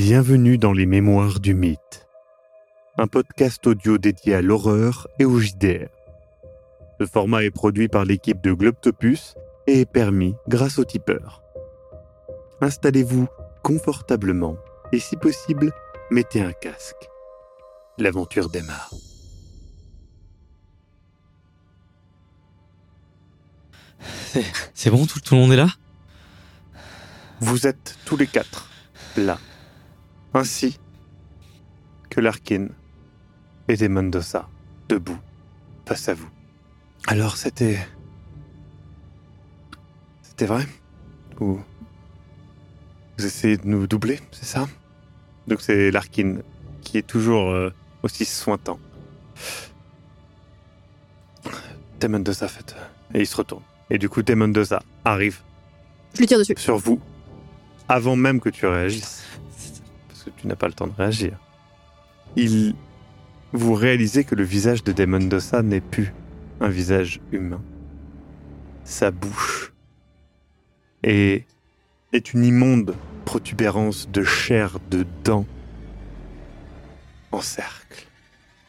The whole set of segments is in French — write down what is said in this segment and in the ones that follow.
Bienvenue dans les Mémoires du Mythe, un podcast audio dédié à l'horreur et au JDR. Ce format est produit par l'équipe de Globtopus et est permis grâce au tipeur. Installez-vous confortablement et si possible, mettez un casque. L'aventure démarre. C'est bon, tout, tout le monde est là? Vous êtes tous les quatre là, ainsi que Larkin et des Mendoza debout face à vous. Alors c'était. C'était vrai? Ou. Vous essayez de nous doubler, c'est ça? Donc c'est Larkin qui est toujours euh, aussi sointant. Des Mendoza fait. Et il se retourne. Et du coup, des Mendoza arrive Je lui tire dessus. sur vous avant même que tu réagisses. Tu n'as pas le temps de réagir. Il. Vous réalisez que le visage de Damon Dossa n'est plus un visage humain. Sa bouche est, une immonde protubérance de chair, de dents en cercle.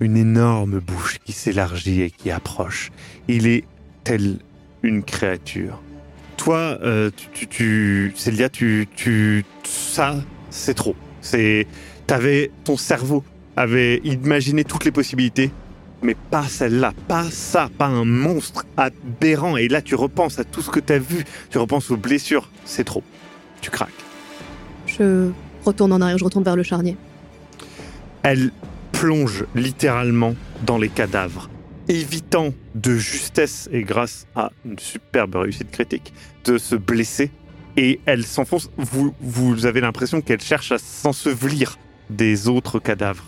Une énorme bouche qui s'élargit et qui approche. Il est tel une créature. Toi, euh, tu, tu, tu- Célia, tu, tu, ça, c'est trop. C'est, t'avais, ton cerveau avait imaginé toutes les possibilités, mais pas celle-là, pas ça, pas un monstre aberrant. Et là, tu repenses à tout ce que t'as vu, tu repenses aux blessures, c'est trop. Tu craques. Je retourne en arrière, je retourne vers le charnier. Elle plonge littéralement dans les cadavres, évitant de justesse et grâce à une superbe réussite critique de se blesser. Et elle s'enfonce. Vous, vous avez l'impression qu'elle cherche à s'ensevelir des autres cadavres.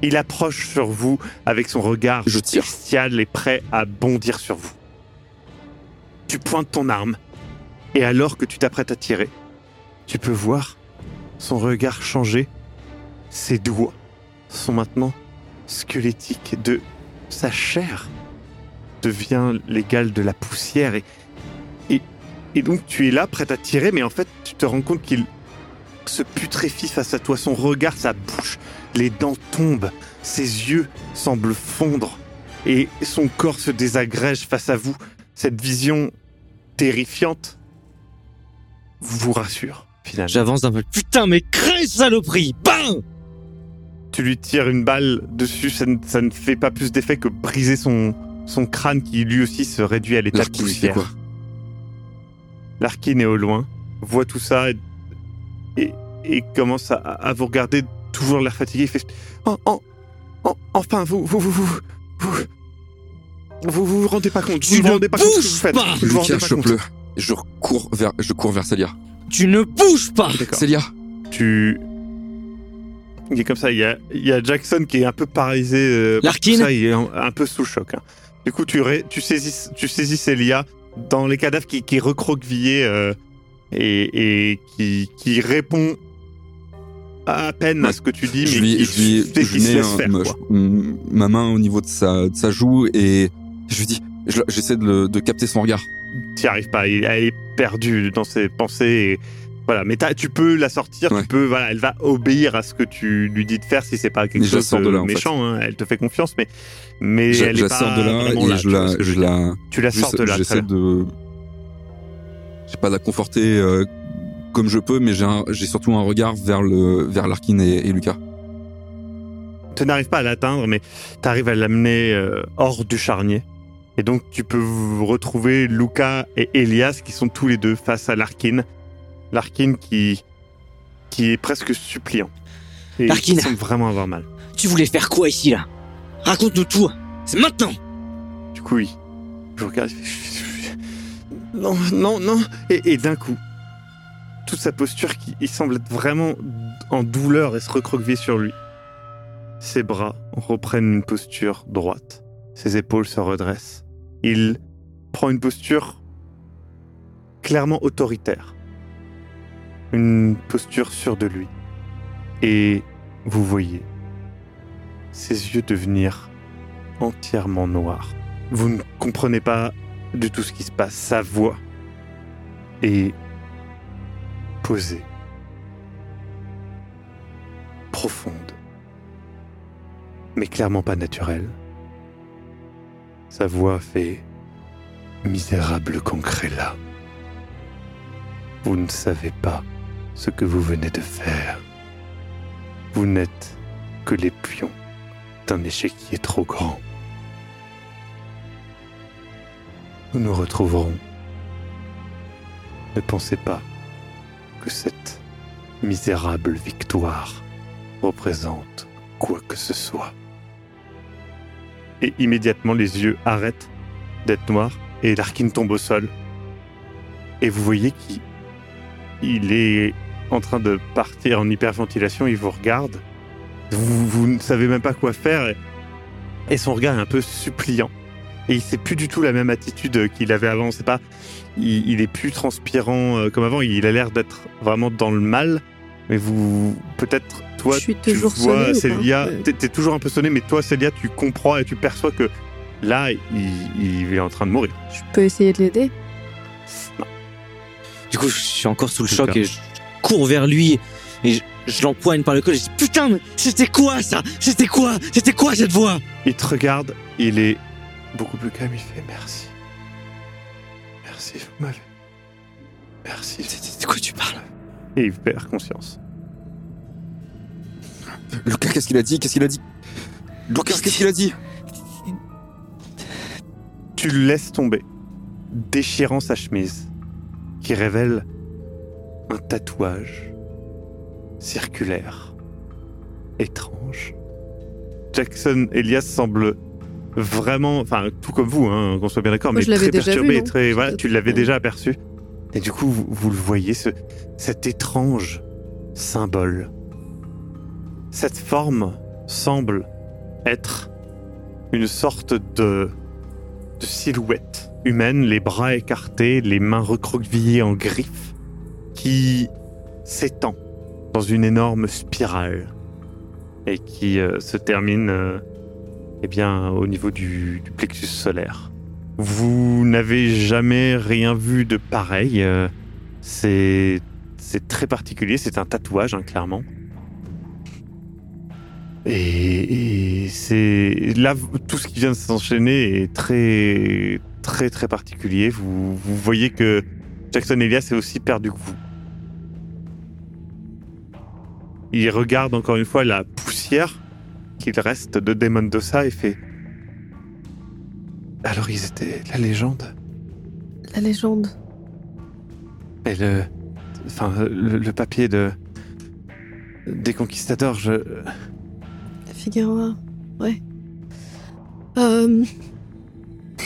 Il approche sur vous avec son regard Je tire. bestial et prêt à bondir sur vous. Tu pointes ton arme, et alors que tu t'apprêtes à tirer, tu peux voir son regard changer. Ses doigts sont maintenant squelettiques. De sa chair devient l'égal de la poussière. Et, et, donc tu es là, prêt à tirer, mais en fait tu te rends compte qu'il se putréfie face à toi. Son regard, sa bouche, les dents tombent, ses yeux semblent fondre et son corps se désagrège face à vous. Cette vision terrifiante vous rassure, finalement. J'avance un peu. Putain, mais crée saloperie Bam Tu lui tires une balle dessus, ça ne, ça ne fait pas plus d'effet que briser son, son crâne qui lui aussi se réduit à l'état de poussière. quoi? Larkin est au loin, voit tout ça et, et, et commence à, à vous regarder, toujours l'air fatigué. Il fait Oh, oh, oh, Enfin, vous, vous, vous, vous, vous, vous, vous vous rendez pas compte, vous Tu ne vous ne rendez pas compte ce que vous bouges faites. pas Vous vous pas compte. chope-le. Je cours vers, je cours vers Célia. Tu ne bouges pas. Célia, Tu. Il est comme ça, il y a, il y a Jackson qui est un peu paralysé. euh, Larkin ça, il est un, un peu sous choc. hein. Du coup, tu, ré- tu, saisis, tu saisis Célia dans les cadavres qui, qui est recroquevillé euh, et, et qui, qui répond à peine à ce que tu dis, je mais lui, qui, je lui, je mets laisse un- faire, ma, main au niveau de sa, de sa joue et je lui dis, je- j'essaie de, capter son regard. T'y arrives pas, il- elle est perdue dans ses pensées. Voilà, mais tu peux la sortir, Ouais. tu peux, voilà, elle va obéir à ce que tu lui dis de faire si c'est pas quelque Mais chose de là, méchant. hein, elle te fait confiance, mais mais je elle je est la pas sors de là et là, je la, je la, tu la sors de là. j'essaie de, je sais pas, de la conforter euh, comme je peux, mais j'ai j'ai surtout un regard vers le, vers Larkin et, et Lucas. Tu n'arrives pas à l'atteindre, mais tu arrives à l'amener euh, hors du charnier. Et donc tu peux retrouver Luca et Elias qui sont tous les deux face à Larkin. Larkin qui qui est presque suppliant. Et Larkin. qui semble vraiment avoir mal. Tu voulais faire quoi ici, là? Raconte-nous tout C'est maintenant Du coup, il je regarde. il Non, non, non. Et, et d'un coup, toute sa posture qui il semble être vraiment en douleur et se recroqueviller sur lui. Ses bras reprennent une posture droite. Ses épaules se redressent. Il prend une posture clairement autoritaire. Une posture sûre de lui. Et vous voyez ses yeux devenir entièrement noirs. Vous ne comprenez pas du tout ce qui se passe. Sa voix est posée. profonde, mais clairement pas naturelle. Sa voix fait Misérable concret-là. Vous ne savez pas ce que vous venez de faire. Vous n'êtes que les pions d'un échiquier trop grand. Nous nous retrouverons. Ne pensez pas que cette misérable victoire représente quoi que ce soit. Et immédiatement, les yeux arrêtent d'être noirs et Larkin tombe au sol. Et vous voyez qu'il il est en train de partir en hyperventilation, il vous regarde. Vous, vous ne savez même pas quoi faire. Et, et son regard est un peu suppliant. Et il sait plus du tout la même attitude qu'il avait avant. C'est pas, il, il est plus transpirant euh, comme avant. Il a l'air d'être vraiment dans le mal. Mais vous, peut-être, toi, Je suis tu toujours vois Célia, t'es, t'es toujours un peu sonné, mais toi, Célia, tu comprends et tu perçois que là, il, il est en train de mourir. Je peux essayer de l'aider? Du coup, je suis encore sous le choc et je cours vers lui et je, je l'empoigne par le col et je dis Putain, mais c'était quoi ça? C'était quoi? C'était quoi cette voix? Il te regarde, il est beaucoup plus calme, il fait merci. Merci, vous m'avez. Merci. De quoi tu parles? Et il perd conscience. Lucas, qu'est-ce qu'il a dit? Qu'est-ce qu'il a dit? Lucas, qu'est-ce qu'il a dit? Tu le laisses tomber, déchirant sa chemise, qui révèle un tatouage circulaire, étrange. Jackson Elias semble vraiment, enfin tout comme vous, hein, qu'on soit bien d'accord, mais très perturbé, vu, très, voilà, tu l'avais déjà aperçu. Et du coup, vous, vous le voyez, ce, cet étrange symbole. Cette forme semble être une sorte de, de silhouette humaine, les bras écartés, les mains recroquevillées en griffes, qui s'étend dans une énorme spirale et qui euh, se termine euh, eh bien, au niveau du, plexus solaire. Vous n'avez jamais rien vu de pareil. euh, c'est très particulier, c'est un tatouage, hein, clairement. Et, c'est là tout ce qui vient de s'enchaîner est très très très particulier. Vous voyez que Jackson Elias est aussi perdu que vous. Il regarde encore une fois la poussière qu'il reste de Demon Dossa et fait. Alors ils étaient la légende? La légende. et le, enfin le, le papier de des conquistadors. Je, Figueroa. Ouais. Euh...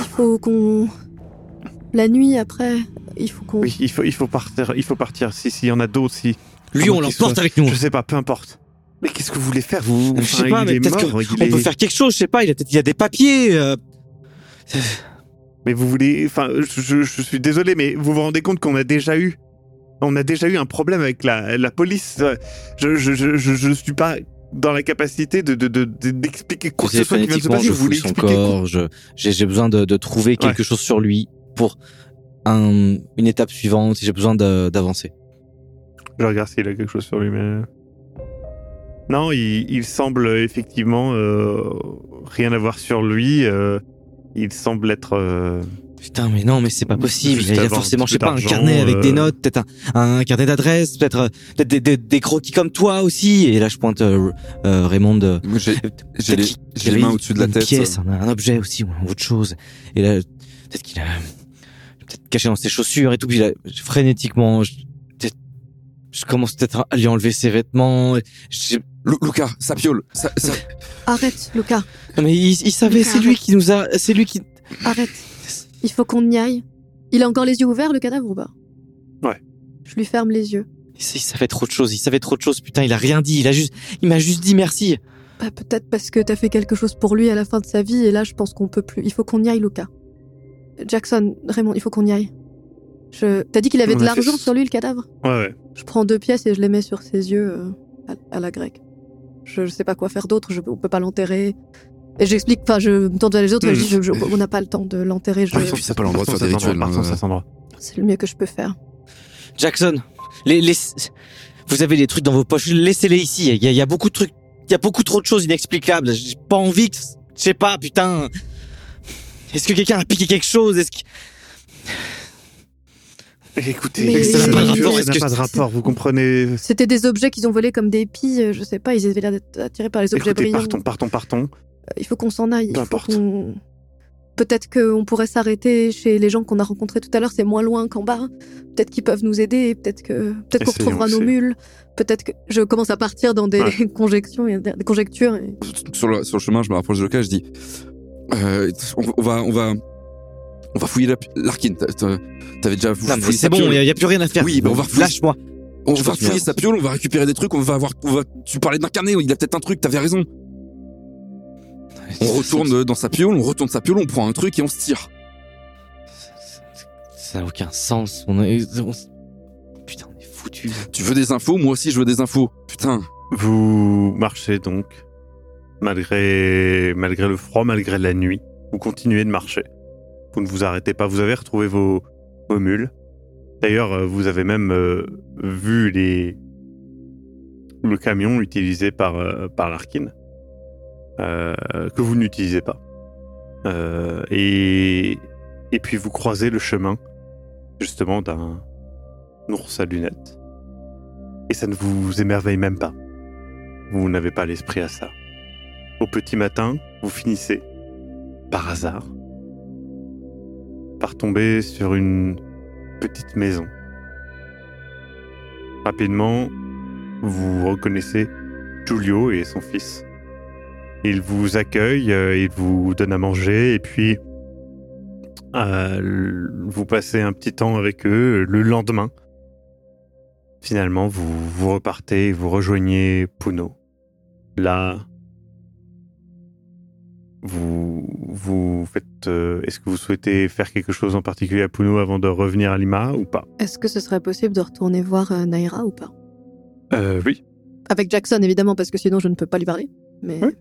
Il faut qu'on. La nuit après, il faut qu'on. oui, il faut il faut partir, il faut partir. Si s'il y en a d'autres, si Lui, on l'emporte soit- avec nous. je sais pas, peu importe. Mais qu'est-ce que vous voulez faire vous Je sais Enfin, pas, mais peut-être qu'on est- peut faire quelque chose, je sais pas, il a peut-être il y a des papiers. euh, Mais vous voulez, enfin, je, je- je suis désolé, mais vous vous rendez compte qu'on a déjà eu, on a déjà eu un problème avec la, la police. Je, je, je, je, je suis pas dans la capacité de de- de- de- d'expliquer quoi que ce soit qui vient de se passer. je Vous voulez fouille son expliquer quoi corps, je- j'ai j'ai besoin de, de trouver quelque chose sur lui pour un, une étape suivante, si j'ai besoin d'avancer. Je regarde s'il a quelque chose sur lui, mais non, il, il semble effectivement euh, rien avoir sur lui. euh, il semble être euh, Putain, mais non, mais c'est pas possible. Juste Il y a forcément, un je sais pas, un carnet avec des euh. notes, peut-être un, un carnet d'adresse, peut-être euh, peut-être des, des, des croquis comme toi aussi. Et là, je pointe euh, euh, Raymond. euh, J'ai les, les mains au-dessus de la une tête. pièce, un, un objet aussi, ou autre chose. Et là, peut-être qu'il a peut-être caché dans ses chaussures et tout. Puis là, frénétiquement, je, peut-être- je commence peut-être à lui enlever ses vêtements. Je- Lu- Lucas, ça piole. Ça, ça- Arrête, Lucas. non, mais il, il savait, c'est lui qui nous a, c'est lui qui. Arrête. Il faut qu'on y aille. Il a encore les yeux ouverts, le cadavre ou pas? Ouais. Je lui ferme les yeux. Il savait trop de choses, il savait trop de choses. Putain, il a rien dit. Il a juste, il m'a juste dit merci. Bah, peut-être parce que t'as fait quelque chose pour lui à la fin de sa vie et là, je pense qu'on peut plus. Il faut qu'on y aille, Lucas. Jackson, Raymond, il faut qu'on y aille. Je... T'as dit qu'il avait On de fait l'argent sur lui, le cadavre? Ouais, ouais. Je prends deux pièces et je les mets sur ses yeux euh, à, à la grecque. Je, je sais pas quoi faire d'autre, je, on peut pas l'enterrer. Et j'explique, enfin, je me tourne vers les autres et je dis, je- je- on n'a pas le temps de l'enterrer. je- Ah, puis c'est pas l'endroit de faire des rituels. partons, cet endroit. C'est le mieux que je peux faire. Jackson, les, les... Vous avez les trucs dans vos poches, laissez-les ici. Il y, a, il y a beaucoup de trucs, il y a beaucoup trop de choses inexplicables. J'ai pas envie que, je sais pas, putain. Est-ce que quelqu'un a piqué quelque chose? Est-ce que Écoutez, Mais- ça n'a pas de rapport, Mais- ça n'a pas de rapport, vous comprenez? C'était des objets qu'ils ont volés comme des pies, euh, je sais pas, ils avaient l'air d'être attirés par les objets Écoutez, brillants. partons, partons, partons. Euh, Il faut qu'on s'en aille. Peu importe. Peut-être qu'on pourrait s'arrêter chez les gens qu'on a rencontrés tout à l'heure, c'est moins loin qu'en bas. Peut-être qu'ils peuvent nous aider, peut-être que peut-être qu'on retrouvera nos mules. Peut-être que je commence à partir dans des Ouais. conjectures, et des conjectures. et- Sur le, sur le chemin, je me rapproche de Loka, je dis, euh, on, on va, on va, on va fouiller la- l'Arkin. T'avais déjà Non, fouillé mais c'est bon, il y, a plus rien à faire. Oui, mais on va refouiller- Lâche-moi. On Je va fouiller sa piole, on va récupérer des trucs, on va avoir, on va, tu parlais d'incarner, il a peut-être un truc, t'avais raison. On retourne dans sa piole, on retourne sa piole, on prend un truc et on se tire. Ça n'a aucun sens. On est... on- Putain, on est foutu. Tu veux des infos? Moi aussi, je veux des infos. Putain. Vous marchez donc, malgré, malgré le froid, malgré la nuit. Vous continuez de marcher. Vous ne vous arrêtez pas. Vous avez retrouvé vos, vos mules. D'ailleurs, euh, vous avez même euh, vu les, le camion utilisé par, euh, par l'Arkin, euh, que vous n'utilisez pas. Et, et puis vous croisez le chemin, justement, d'un ours à lunettes. Et ça ne vous émerveille même pas. Vous n'avez pas l'esprit à ça. Au petit matin, vous finissez, par hasard, par tomber sur une petite maison. Rapidement, vous reconnaissez Giulio et son fils. Ils vous accueillent, euh, ils vous donnent à manger et puis euh, vous passez un petit temps avec eux. Le lendemain, finalement, vous, repartez vous rejoignez Puno. Là, vous, vous faites. euh, Est-ce que vous souhaitez faire quelque chose en particulier à Puno avant de revenir à Lima ou pas? Est-ce que ce serait possible de retourner voir euh, Naira ou pas? Euh, Oui. Avec Jackson, évidemment, parce que sinon je ne peux pas lui parler. Mais Oui.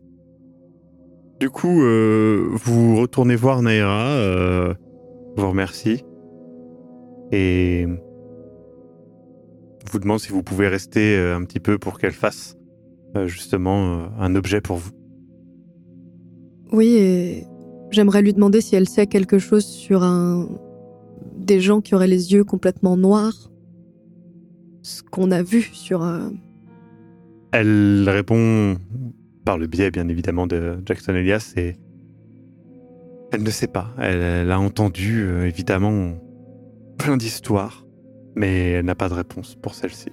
Du coup, euh, vous retournez voir Naira, euh, vous remercie et vous demande si vous pouvez rester euh, un petit peu pour qu'elle fasse euh, justement euh, un objet pour vous. Oui, et j'aimerais lui demander si elle sait quelque chose sur un des gens qui auraient les yeux complètement noirs. Ce qu'on a vu sur. euh, Elle répond par le biais, bien évidemment, de Jackson Elias et elle ne sait pas. Elle, elle a entendu, euh, évidemment, plein d'histoires, mais elle n'a pas de réponse pour celle-ci.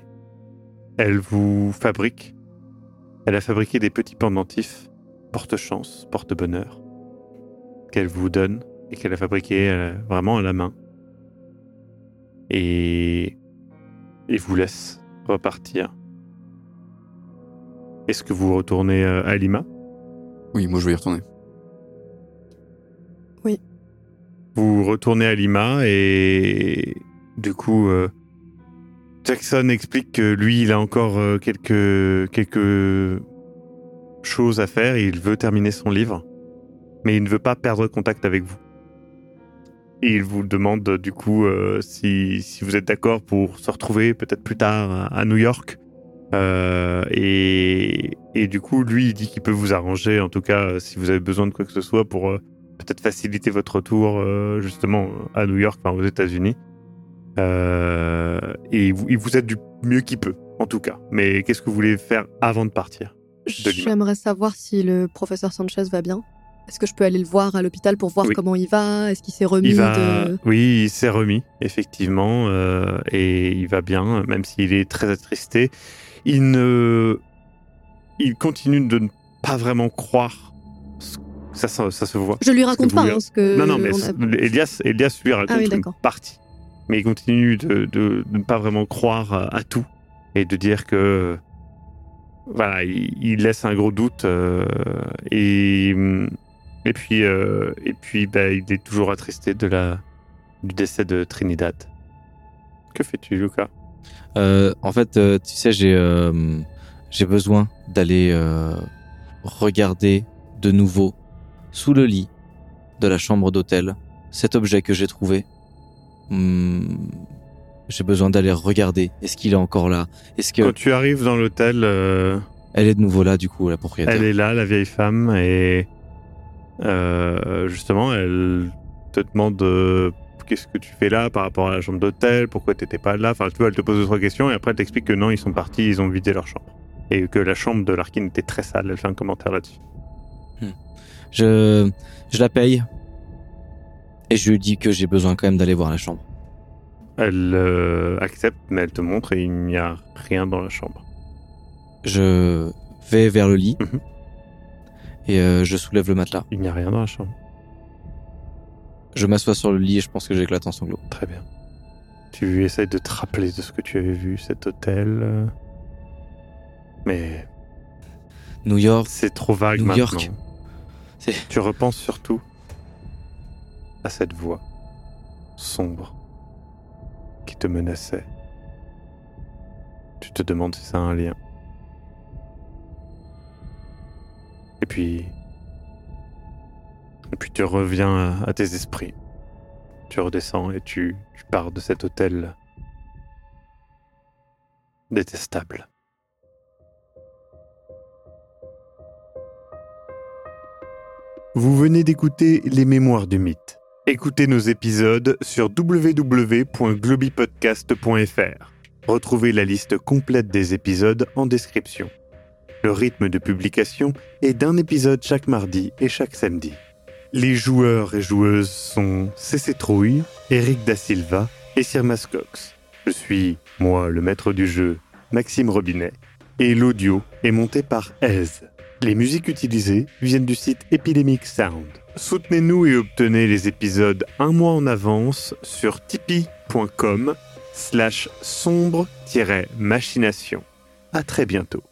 Elle vous fabrique. Elle a fabriqué des petits pendentifs, porte-chance, porte-bonheur, qu'elle vous donne et qu'elle a fabriqué euh, vraiment à la main. Et, et vous laisse repartir. Est-ce que vous retournez euh, à Lima? Oui, moi je vais y retourner. Vous retournez à Lima et du coup, euh, Jackson explique que lui, il a encore quelques, quelques choses à faire. Il veut terminer son livre, mais il ne veut pas perdre contact avec vous. Et il vous demande du coup euh, si, si vous êtes d'accord pour se retrouver peut-être plus tard à, New York. Euh, et, et du coup, lui, il dit qu'il peut vous arranger, en tout cas, euh, si vous avez besoin de quoi que ce soit pour peut-être faciliter votre retour justement à New York, enfin aux États-Unis. Et il vous aide du mieux qu'il peut, en tout cas. Mais qu'est-ce que vous voulez faire avant de partir? De. J'aimerais savoir si le professeur Sanchez va bien. Est-ce que je peux aller le voir à l'hôpital pour voir Oui. comment il va? Est-ce qu'il s'est remis Il va, de... oui, il s'est remis effectivement, euh, et il va bien, même s'il est très attristé. Il ne, il continue de ne pas vraiment croire. Ça, ça, ça se voit. Je lui raconte vous pas voulez- hein, ce que. Non, non, mais a- Elias, Elias lui raconte Ah oui, une partie. Mais il continue de, de- de ne pas vraiment croire à tout et de dire que. Voilà, il, laisse un gros doute. euh, et, et puis, euh, et puis bah, il est toujours attristé de la, du décès de Trinidad. Que fais-tu, Lucas Euh, en fait, tu sais, j'ai j'ai besoin d'aller regarder de nouveau sous le lit de la chambre d'hôtel cet objet que j'ai trouvé. Hmm, J'ai besoin d'aller regarder. Est-ce qu'il est encore là? Est-ce que Quand tu arrives dans l'hôtel, euh, elle est de nouveau là du coup, la propriétaire elle est là, la vieille femme, et euh, justement, elle te demande euh, qu'est-ce que tu fais là par rapport à la chambre d'hôtel, pourquoi t'étais pas là? Enfin, tu vois, elle te pose deux trois questions, et après elle t'explique que non, ils sont partis, ils ont vidé leur chambre, et que la chambre de Larkin était très sale. Elle fait un commentaire là-dessus. Je, je la paye. Et je lui dis que j'ai besoin quand même d'aller voir la chambre. Elle euh, accepte, mais elle te montre et il n'y a rien dans la chambre. Je vais vers le lit. Mhm. Et euh, je soulève le matelas. Il n'y a rien dans la chambre. Je m'assois sur le lit et je pense que j'éclate en sanglots. Très bien. Tu essayes de te rappeler de ce que tu avais vu, cet hôtel. euh, Mais New York, c'est trop vague New maintenant. York. Tu repenses surtout à cette voix sombre te menaçait. Tu te demandes si ça a un lien. Et puis... Et puis tu reviens à, tes esprits. Tu redescends et tu pars de cet hôtel détestable. Vous venez d'écouter Les Mémoires du Mythe. Écoutez nos épisodes sur www.globipodcast.fr. Retrouvez la liste complète des épisodes en description. Le rythme de publication est d'un épisode chaque mardi et chaque samedi. Les joueurs et joueuses sont CC Trouille, Eric Da Silva et Sirmas Cox. Je suis, moi, le maître du jeu, Maxime Robinet, et l'audio est monté par Aise. Les musiques utilisées viennent du site Epidemic Sound. Soutenez-nous et obtenez les épisodes un mois en avance sur tipeee.com slash sombre-machination. À très bientôt.